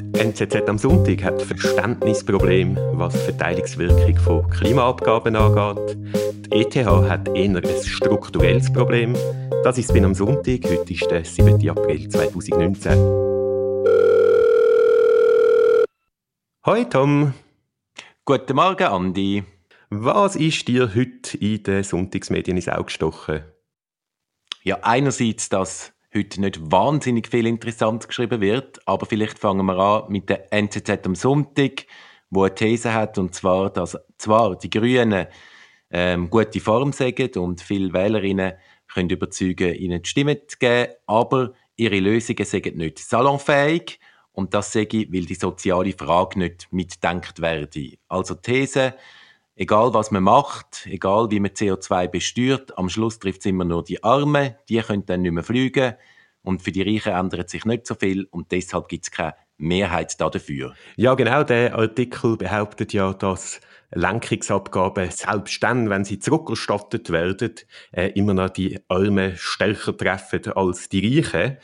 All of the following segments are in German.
Die NZZ am Sonntag hat Verständnisproblem, was die Verteilungswirkung von Klimaabgaben angeht. Die ETH hat eher ein strukturelles Problem. Das ist bin am Sonntag. Heute ist der 7. April 2019. Hoi Tom. Guten Morgen, Andi. Was ist dir heute in den Sonntagsmedien ins Auge gestochen? Ja, einerseits, dass heute nicht wahnsinnig viel interessant geschrieben wird, aber vielleicht fangen wir an mit der NZZ am Sonntag, wo eine These hat, und zwar, dass zwar die Grünen ähm, gute Form sagen und viele Wählerinnen können überzeugen, ihnen die Stimme zu geben, aber ihre Lösungen sind nicht salonfähig und das sage ich, weil die soziale Frage nicht mitdenkt werde. Also These, egal was man macht, egal wie man CO2 besteuert, am Schluss trifft es immer nur die Armen, die können dann nicht mehr fliegen und für die Reichen ändert sich nicht so viel und deshalb gibt es keine Mehrheit dafür. Ja, genau, der Artikel behauptet ja, dass Lenkungsabgaben, selbst dann, wenn sie zurückerstattet werden, äh, immer noch die Armen stärker treffen als die Reichen.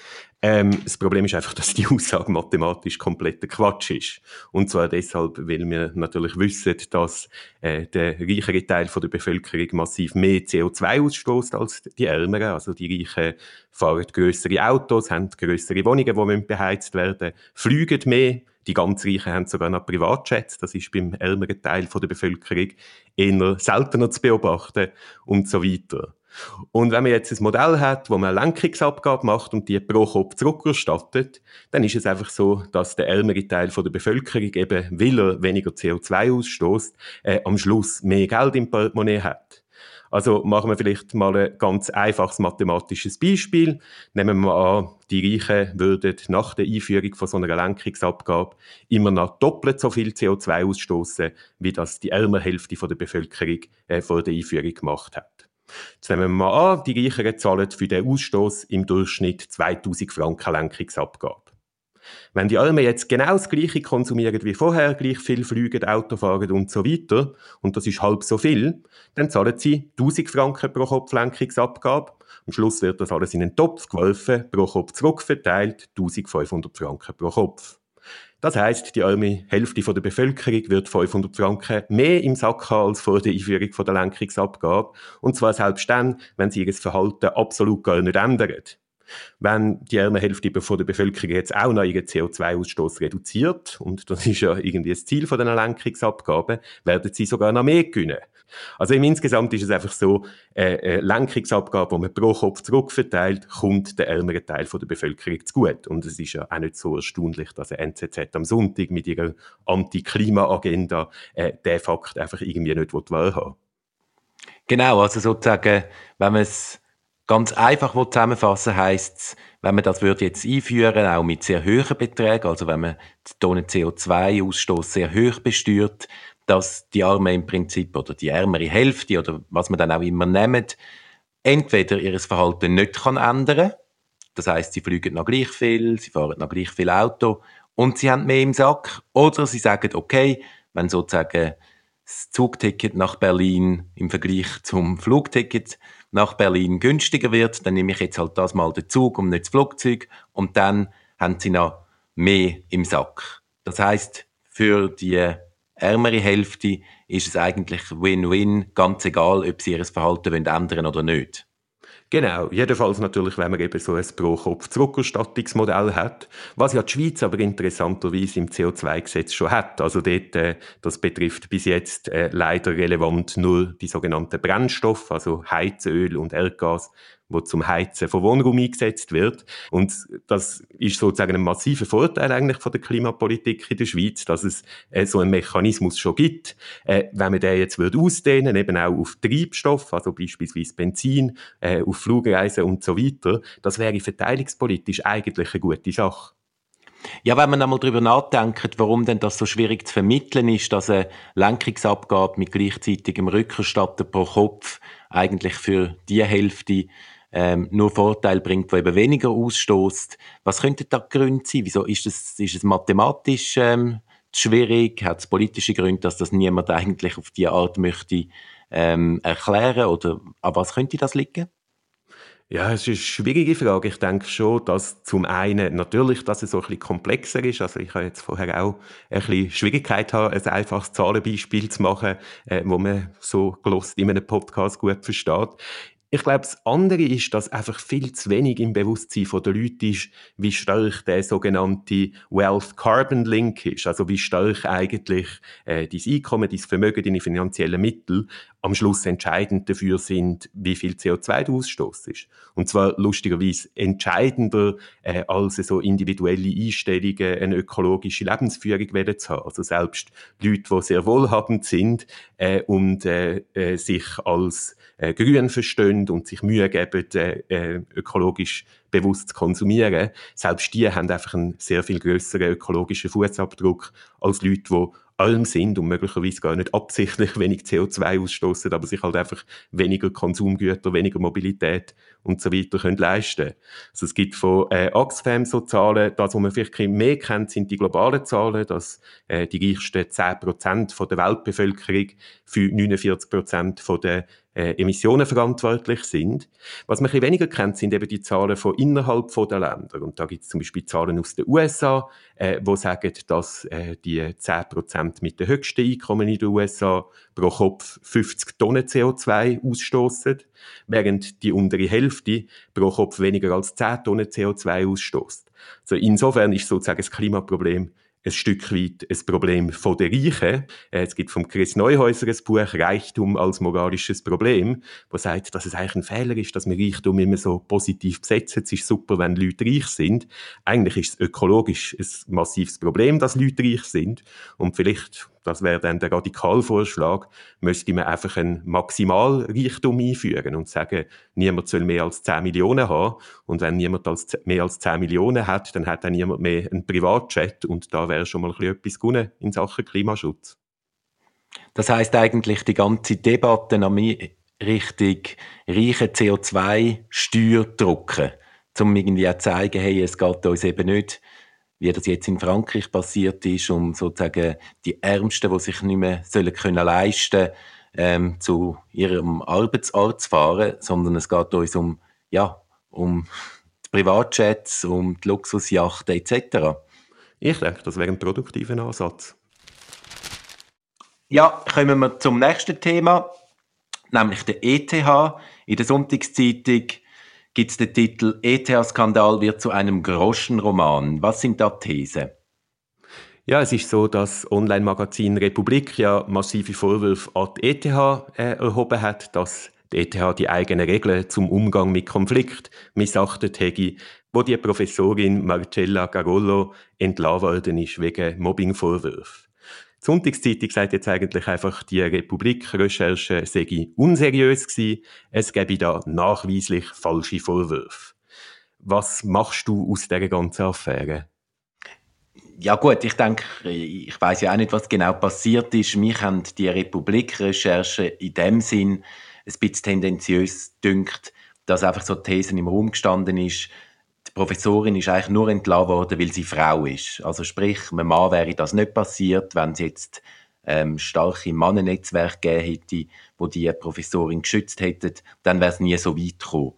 Ähm, das Problem ist einfach, dass die Aussage mathematisch kompletter Quatsch ist. Und zwar deshalb, weil wir natürlich wissen, dass äh, der reichere Teil von der Bevölkerung massiv mehr CO2 ausstößt als die ärmeren. Also die Reichen fahren größere Autos, haben größere Wohnungen, die beheizt werden, fliegen mehr. Die ganz Reichen haben sogar noch Privatjets. Das ist beim ärmeren Teil von der Bevölkerung eher seltener zu beobachten und so weiter. Und wenn man jetzt ein Modell hat, wo man eine Lenkungsabgabe macht und die pro Kopf zurückerstattet, dann ist es einfach so, dass der ärmere Teil der Bevölkerung eben, weil er weniger CO2 ausstößt, äh, am Schluss mehr Geld im Portemonnaie hat. Also machen wir vielleicht mal ein ganz einfaches mathematisches Beispiel. Nehmen wir an, die Reichen würden nach der Einführung von so einer Lenkungsabgabe immer noch doppelt so viel CO2 ausstoßen, wie das die ärmere Hälfte der Bevölkerung äh, vor der Einführung gemacht hat. Jetzt nehmen wir mal an, die Reicheren zahlen für den Ausstoß im Durchschnitt 2000 Franken Lenkungsabgabe. Wenn die Armen jetzt genau das Gleiche konsumieren wie vorher, gleich viel fliegen, Auto fahren und so weiter, und das ist halb so viel, dann zahlen sie 1000 Franken pro Kopf Lenkungsabgabe. Am Schluss wird das alles in einen Topf geworfen, pro Kopf zurückverteilt, 1500 Franken pro Kopf. Das heißt, die arme Hälfte der Bevölkerung wird 500 Franken mehr im Sack haben als vor der Einführung der Lenkungsabgabe. Und zwar selbst dann, wenn sie ihr Verhalten absolut gar nicht ändern. Wenn die ärmere Hälfte von der Bevölkerung jetzt auch noch ihren CO2-Ausstoß reduziert, und das ist ja irgendwie das Ziel von den Lenkungsabgaben, werden sie sogar noch mehr gewinnen. Also im Insgesamt ist es einfach so, äh, eine Lenkungsabgabe, die man pro Kopf zurückverteilt, kommt der ärmeren Teil der Bevölkerung zu gut. Und es ist ja auch nicht so erstaunlich, dass eine NZZ am Sonntag mit ihrer Anti-Klima-Agenda äh, den Fakt einfach irgendwie nicht wahrhaben Genau, also sozusagen, wenn man es ganz einfach zusammenfassen heisst es, wenn man das würde jetzt einführen, auch mit sehr hohen Beträgen, also wenn man die Tonnen CO2-Ausstoß sehr hoch besteuert, dass die Arme im Prinzip oder die ärmere Hälfte oder was man dann auch immer nimmt, entweder ihr Verhalten nicht kann ändern. Das heißt, sie fliegen noch gleich viel, sie fahren noch gleich viel Auto und sie haben mehr im Sack, oder sie sagen, okay, wenn sozusagen das Zugticket nach Berlin im Vergleich zum Flugticket nach Berlin günstiger wird, dann nehme ich jetzt halt das mal den Zug und nicht das Flugzeug und dann haben sie noch mehr im Sack. Das heißt, für die ärmere Hälfte ist es eigentlich Win-Win, ganz egal, ob sie ihr Verhalten ändern wollen oder nicht. Genau, jedenfalls natürlich, wenn man eben so ein Pro-Kopf-Zurückerstattungsmodell hat, was ja die Schweiz aber interessanterweise im CO2-Gesetz schon hat. Also dort, äh, das betrifft bis jetzt äh, leider relevant nur die sogenannten Brennstoffe, also Heizöl und Erdgas, wo zum Heizen von Wohnraum eingesetzt wird. Und das ist sozusagen ein massiver Vorteil eigentlich von der Klimapolitik in der Schweiz, dass es äh, so einen Mechanismus schon gibt. Äh, wenn man den jetzt würde ausdehnen, eben auch auf Treibstoff, also beispielsweise Benzin, äh, auf Flugreisen und so weiter, das wäre verteilungspolitisch eigentlich eine gute Sache. Ja, wenn man einmal darüber nachdenkt, warum denn das so schwierig zu vermitteln ist, dass eine Lenkungsabgabe mit gleichzeitigem Rückerstatten pro Kopf eigentlich für die Hälfte ähm, nur Vorteil bringt, der eben weniger ausstößt. Was könnte da Gründe sein? Wieso ist es, ist es mathematisch ähm, schwierig? Hat es politische Gründe, dass das niemand eigentlich auf die Art möchte ähm, erklären? Oder an was könnte das liegen? Ja, es ist eine schwierige Frage. Ich denke schon, dass zum einen natürlich, dass es so ein bisschen komplexer ist. Also ich habe jetzt vorher auch ein bisschen Schwierigkeit haben, ein einfaches Zahlenbeispiel zu machen, äh, wo man so gelost in einem Podcast gut versteht. Ich glaube, das andere ist, dass einfach viel zu wenig im Bewusstsein der Leute ist, wie stark der sogenannte Wealth Carbon Link ist. Also wie stark eigentlich äh, dein Einkommen, dein Vermögen, deine finanziellen Mittel am Schluss entscheidend dafür sind, wie viel CO2 du ausstoßt. Und zwar lustigerweise entscheidender äh, als so individuelle Einstellungen, eine ökologische Lebensführung zu haben. Also selbst Leute, die sehr wohlhabend sind äh, und äh, äh, sich als äh, grün verstehen und sich Mühe geben, äh, äh, ökologisch bewusst zu konsumieren, selbst die haben einfach einen sehr viel größeren ökologischen Fußabdruck als Leute, die arm sind und möglicherweise gar nicht absichtlich wenig CO2 ausstoßen, aber sich halt einfach weniger Konsumgüter, weniger Mobilität und so weiter können leisten. Also es gibt von äh, Oxfam so Zahlen, das, was man vielleicht mehr kennt, sind die globalen Zahlen, dass äh, die reichsten 10% von der Weltbevölkerung für 49% von der äh, Emissionen verantwortlich sind. Was man ein bisschen weniger kennt, sind eben die Zahlen von innerhalb der Länder. Und da gibt es zum Beispiel Zahlen aus den USA, äh, wo sagen, dass äh, die 10% mit den höchsten Einkommen in den USA pro Kopf 50 Tonnen CO2 ausstoßen, während die untere Hälfte pro Kopf weniger als 10 Tonnen CO2 ausstößt. Also insofern ist sozusagen das Klimaproblem ein Stück weit ein Problem von der Reichen. Äh, es gibt vom Chris Neuhäuser ein Buch Reichtum als moralisches Problem, wo sagt, dass es eigentlich ein Fehler ist, dass wir Reichtum immer so positiv besetzen. Es ist super, wenn Leute reich sind. Eigentlich ist es ökologisch ein massives Problem, dass Leute reich sind. Und vielleicht das wäre dann der Radikalvorschlag, müsste man einfach einen Maximalreichtum einführen und sagen, niemand soll mehr als 10 Millionen haben. Und wenn niemand als, mehr als 10 Millionen hat, dann hat dann niemand mehr einen Privatchat und da wäre schon mal ein bisschen etwas gewonnen in Sachen Klimaschutz. Das heißt eigentlich die ganze Debatte an Richtung reiche CO2-Steuer drücken, um irgendwie zu zeigen, hey, es geht uns eben nicht wie das jetzt in Frankreich passiert ist, um sozusagen die Ärmsten, die sich nicht mehr sollen können leisten ähm, zu ihrem Arbeitsort zu fahren, sondern es geht uns um, ja, um die Privatjets, um die Luxusjachten etc. Ich denke, das wäre ein produktiver Ansatz. Ja, kommen wir zum nächsten Thema, nämlich der ETH. In der Sonntagszeitung gibt es den Titel ETH-Skandal wird zu einem Groschenroman. Was sind da Thesen? Ja, es ist so, dass Online-Magazin Republik ja massive Vorwürfe an die ETH äh, erhoben hat, dass die ETH die eigenen Regeln zum Umgang mit Konflikt missachtet hätte, wo die Professorin Marcella Garollo entlassen worden ist wegen Mobbingvorwürfen. Die Sonntagszeitung sagt jetzt eigentlich einfach, die Republik-Recherche sei unseriös gewesen. Es gäbe da nachweislich falsche Vorwürfe. Was machst du aus dieser ganzen Affäre? Ja gut, ich denke, ich weiß ja auch nicht, was genau passiert ist. Mich haben die Republik-Recherche in dem Sinn ein bisschen tendenziös dünkt, dass einfach so Thesen im Raum gestanden ist, Professorin ist eigentlich nur entlassen worden, weil sie Frau ist. Also sprich, einem Mann wäre das nicht passiert, wenn es jetzt ähm, starke Mannennetzwerke gegeben hätte, wo die Professorin geschützt hätten, dann wäre es nie so weit gekommen.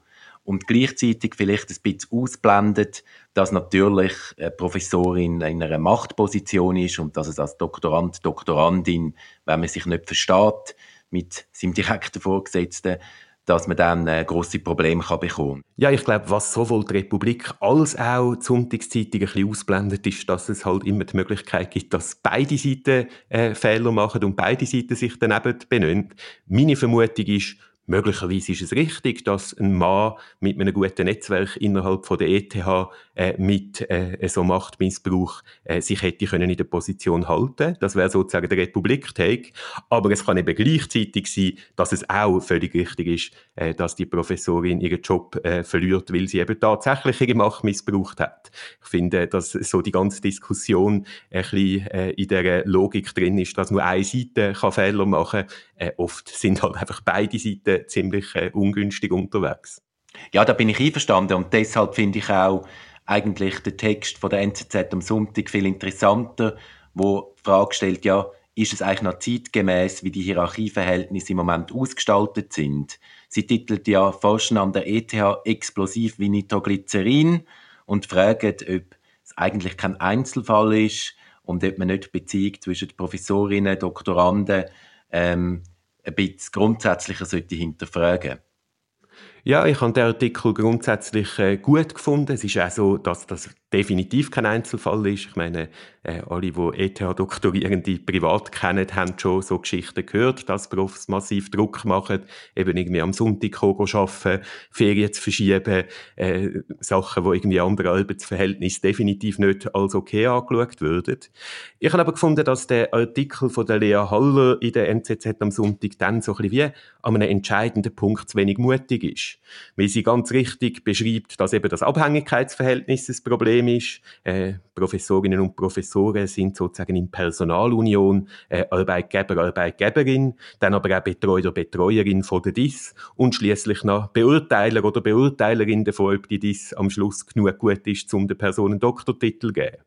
Und gleichzeitig vielleicht ein bisschen ausblendet, dass natürlich eine Professorin in einer Machtposition ist und dass es als Doktorand, Doktorandin, wenn man sich nicht versteht mit seinem direkten Vorgesetzten, dass man dann äh, grosse Probleme kann bekommen Ja, ich glaube, was sowohl die Republik als auch die Sonntagszeitung ein bisschen ausblendet, ist, dass es halt immer die Möglichkeit gibt, dass beide Seiten äh, Fehler machen und beide Seiten sich daneben benennen. Meine Vermutung ist, Möglicherweise ist es richtig, dass ein Mann mit einem guten Netzwerk innerhalb von der ETH äh, mit äh, so Machtmissbrauch äh, sich hätte können in der Position halten. Das wäre sozusagen der Republik-Take. Aber es kann eben gleichzeitig sein, dass es auch völlig richtig ist, äh, dass die Professorin ihren Job äh, verliert, weil sie eben tatsächlich ihre Macht missbraucht hat. Ich finde, dass so die ganze Diskussion ein bisschen äh, in der Logik drin ist, dass nur eine Seite kann Fehler machen. Äh, oft sind halt einfach beide Seiten ziemlich äh, ungünstig unterwegs. Ja, da bin ich einverstanden und deshalb finde ich auch eigentlich den Text von der NZZ am Sonntag viel interessanter, wo die Frage stellt, ja, ist es eigentlich noch zeitgemäß, wie die Hierarchieverhältnisse im Moment ausgestaltet sind. Sie titelt ja Forschen an der ETH explosiv wie Nitroglycerin und fragt, ob es eigentlich kein Einzelfall ist und ob man nicht die Beziehung zwischen Professorinnen, Doktoranden ähm, ein bisschen grundsätzlicher sollte hinterfragen ja, ich habe den Artikel grundsätzlich äh, gut gefunden. Es ist auch so, dass das definitiv kein Einzelfall ist. Ich meine, äh, alle, die ETH-Doktorierende privat kennen, haben schon so Geschichten gehört, dass Profs massiv Druck machen, eben irgendwie am Sonntag arbeiten, Ferien zu verschieben, äh, Sachen, die irgendwie andere Arbeitsverhältnisse definitiv nicht als okay angeschaut würden. Ich habe aber gefunden, dass der Artikel von der Lea Haller in der NZZ am Sonntag dann so ein bisschen wie an einem entscheidenden Punkt zu wenig mutig ist weil sie ganz richtig beschreibt, dass eben das Abhängigkeitsverhältnis das Problem ist. Äh, Professorinnen und Professoren sind sozusagen in Personalunion äh, Arbeitgeber, Arbeitgeberin, dann aber auch Betreuer, Betreuerin von der DIS und schließlich noch Beurteiler oder Beurteilerin davon, ob die DIS am Schluss genug gut ist, um der Person Doktortitel zu geben.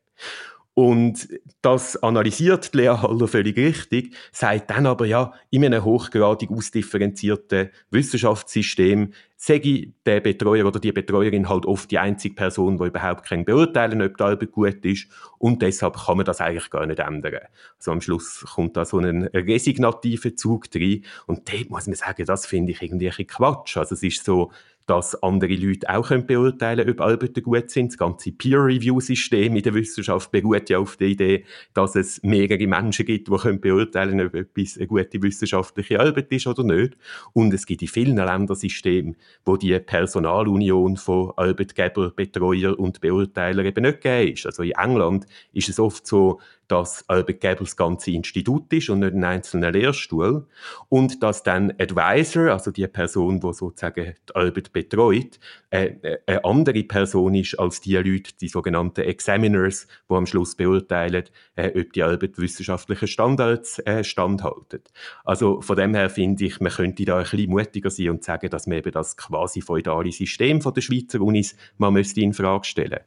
Und das analysiert Lea Haller völlig richtig, sagt dann aber ja, in einem hochgradig ausdifferenzierten Wissenschaftssystem sage der Betreuer oder die Betreuerin halt oft die einzige Person, die überhaupt kein beurteilen, ob die Arbeit gut ist und deshalb kann man das eigentlich gar nicht ändern. Also am Schluss kommt da so ein resignativer Zug rein und dort muss man sagen, das finde ich irgendwie ein Quatsch. Also es ist so, dass andere Leute auch können beurteilen können, ob Arbeiten gut sind. Das ganze Peer-Review-System in der Wissenschaft beruht ja auf der Idee, dass es mehrere Menschen gibt, die können beurteilen ob etwas eine gute wissenschaftliche Arbeit ist oder nicht. Und es gibt in vielen Ländern Systeme, wo die Personalunion von Arbeitgeber, Betreuer und Beurteiler eben nicht gegeben ist. Also in England ist es oft so, dass Arbeitgeber das ganze Institut ist und nicht ein einzelner Lehrstuhl und dass dann Advisor, also die Person, die sozusagen Arbeit betreut, äh, äh, eine andere Person ist als die Leute, die sogenannten Examiners, die am Schluss beurteilen, äh, ob die Arbeit wissenschaftlichen Standards äh, standhalten. Also von dem her finde ich, man könnte da ein bisschen mutiger sein und sagen, dass man eben das quasi feudale System von der Schweizer Unis man müsste in Frage stellen.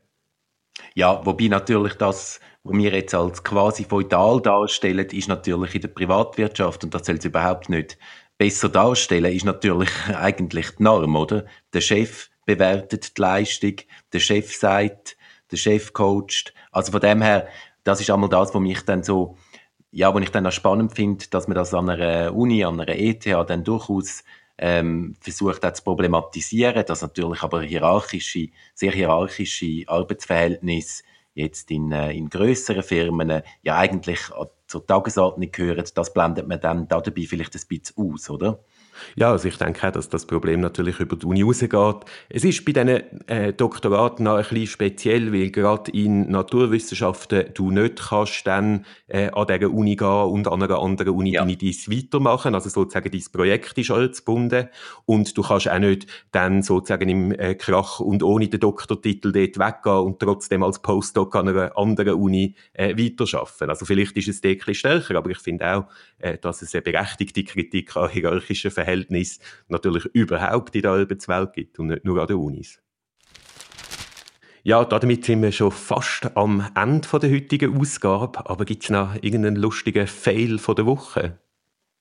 Ja, wobei natürlich das was wir jetzt als quasi feudal darstellen, ist natürlich in der Privatwirtschaft, und das soll es überhaupt nicht besser darstellen, ist natürlich eigentlich die Norm, oder? Der Chef bewertet die Leistung, der Chef sagt, der Chef coacht. Also von dem her, das ist einmal das, was mich dann so, ja, was ich dann auch spannend finde, dass man das an einer Uni, an einer ETH dann durchaus ähm, versucht auch zu problematisieren, dass natürlich aber hierarchische, sehr hierarchische Arbeitsverhältnisse jetzt in, äh, in größeren Firmen äh, ja eigentlich zur Tagesordnung gehören, das blendet man dann dabei vielleicht ein bisschen aus, oder? Ja, also ich denke auch, dass das Problem natürlich über die Uni rausgeht. Es ist bei diesen äh, Doktoraten auch ein bisschen speziell, weil gerade in Naturwissenschaften du nicht kannst dann äh, an dieser Uni gehen und an einer anderen Uni ja. deine dies weitermachen. Also sozusagen dein Projekt ist ortsgebunden und du kannst auch nicht dann sozusagen im äh, Krach und ohne den Doktortitel dort weggehen und trotzdem als Postdoc an einer anderen Uni äh, weiterarbeiten. Also vielleicht ist es dort ein bisschen stärker, aber ich finde auch, äh, dass es eine berechtigte Kritik an hierarchischen Verhältnis natürlich überhaupt in der Arbeitswelt gibt und nicht nur an den Unis. Ja, damit sind wir schon fast am Ende der heutigen Ausgabe. Aber gibt es noch irgendeinen lustigen Fail von der Woche?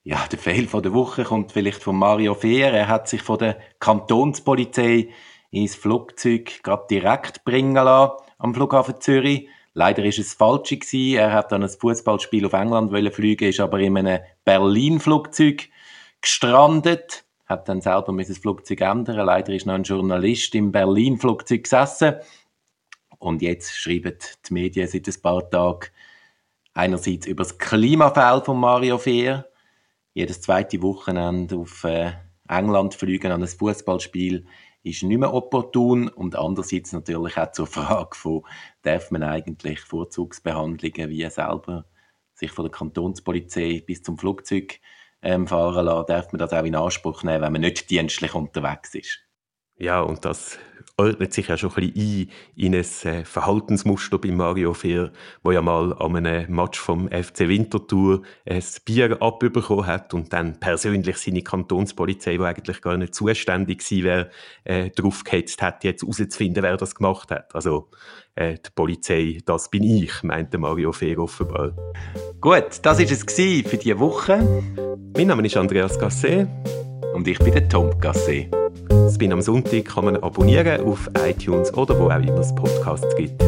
Ja, der Fail von der Woche kommt vielleicht von Mario Fehr. Er hat sich von der Kantonspolizei ins Flugzeug gerade direkt bringen lassen am Flughafen Zürich. Leider ist es falsch gewesen. Er hat dann ein Fußballspiel auf England fliegen, ist aber in einem Berlin-Flugzeug gestrandet, hat dann selber das Flugzeug ändern. Leider ist noch ein Journalist im Berlin-Flugzeug gesessen. Und jetzt schreiben die Medien seit ein paar Tagen einerseits über das Klimafeld von Mario Fehr. Jedes zweite Wochenende auf äh, England fliegen an ein Fußballspiel ist nicht mehr opportun und andererseits natürlich auch zur Frage von, darf man eigentlich Vorzugsbehandlungen wie selber sich von der Kantonspolizei bis zum Flugzeug ähm, fahren lassen, darf man das auch in Anspruch nehmen, wenn man nicht dienstlich unterwegs ist. Ja, und das ordnet sich ja schon ein bisschen ein in ein äh, Verhaltensmuster bei Mario Fehr, wo ja mal an einem Match vom FC Winterthur ein Bier abbekommen hat und dann persönlich seine Kantonspolizei, die eigentlich gar nicht zuständig gewesen wäre, äh, draufgehetzt hat, jetzt herauszufinden, wer das gemacht hat. Also äh, die Polizei, das bin ich, meinte Mario Fehr offenbar. Gut, das war es für diese Woche. Mein Name ist Andreas Gasset. Und ich bin der Tom Gasset. Das bin am Sonntag kann man abonnieren auf iTunes oder wo auch immer es Podcasts gibt.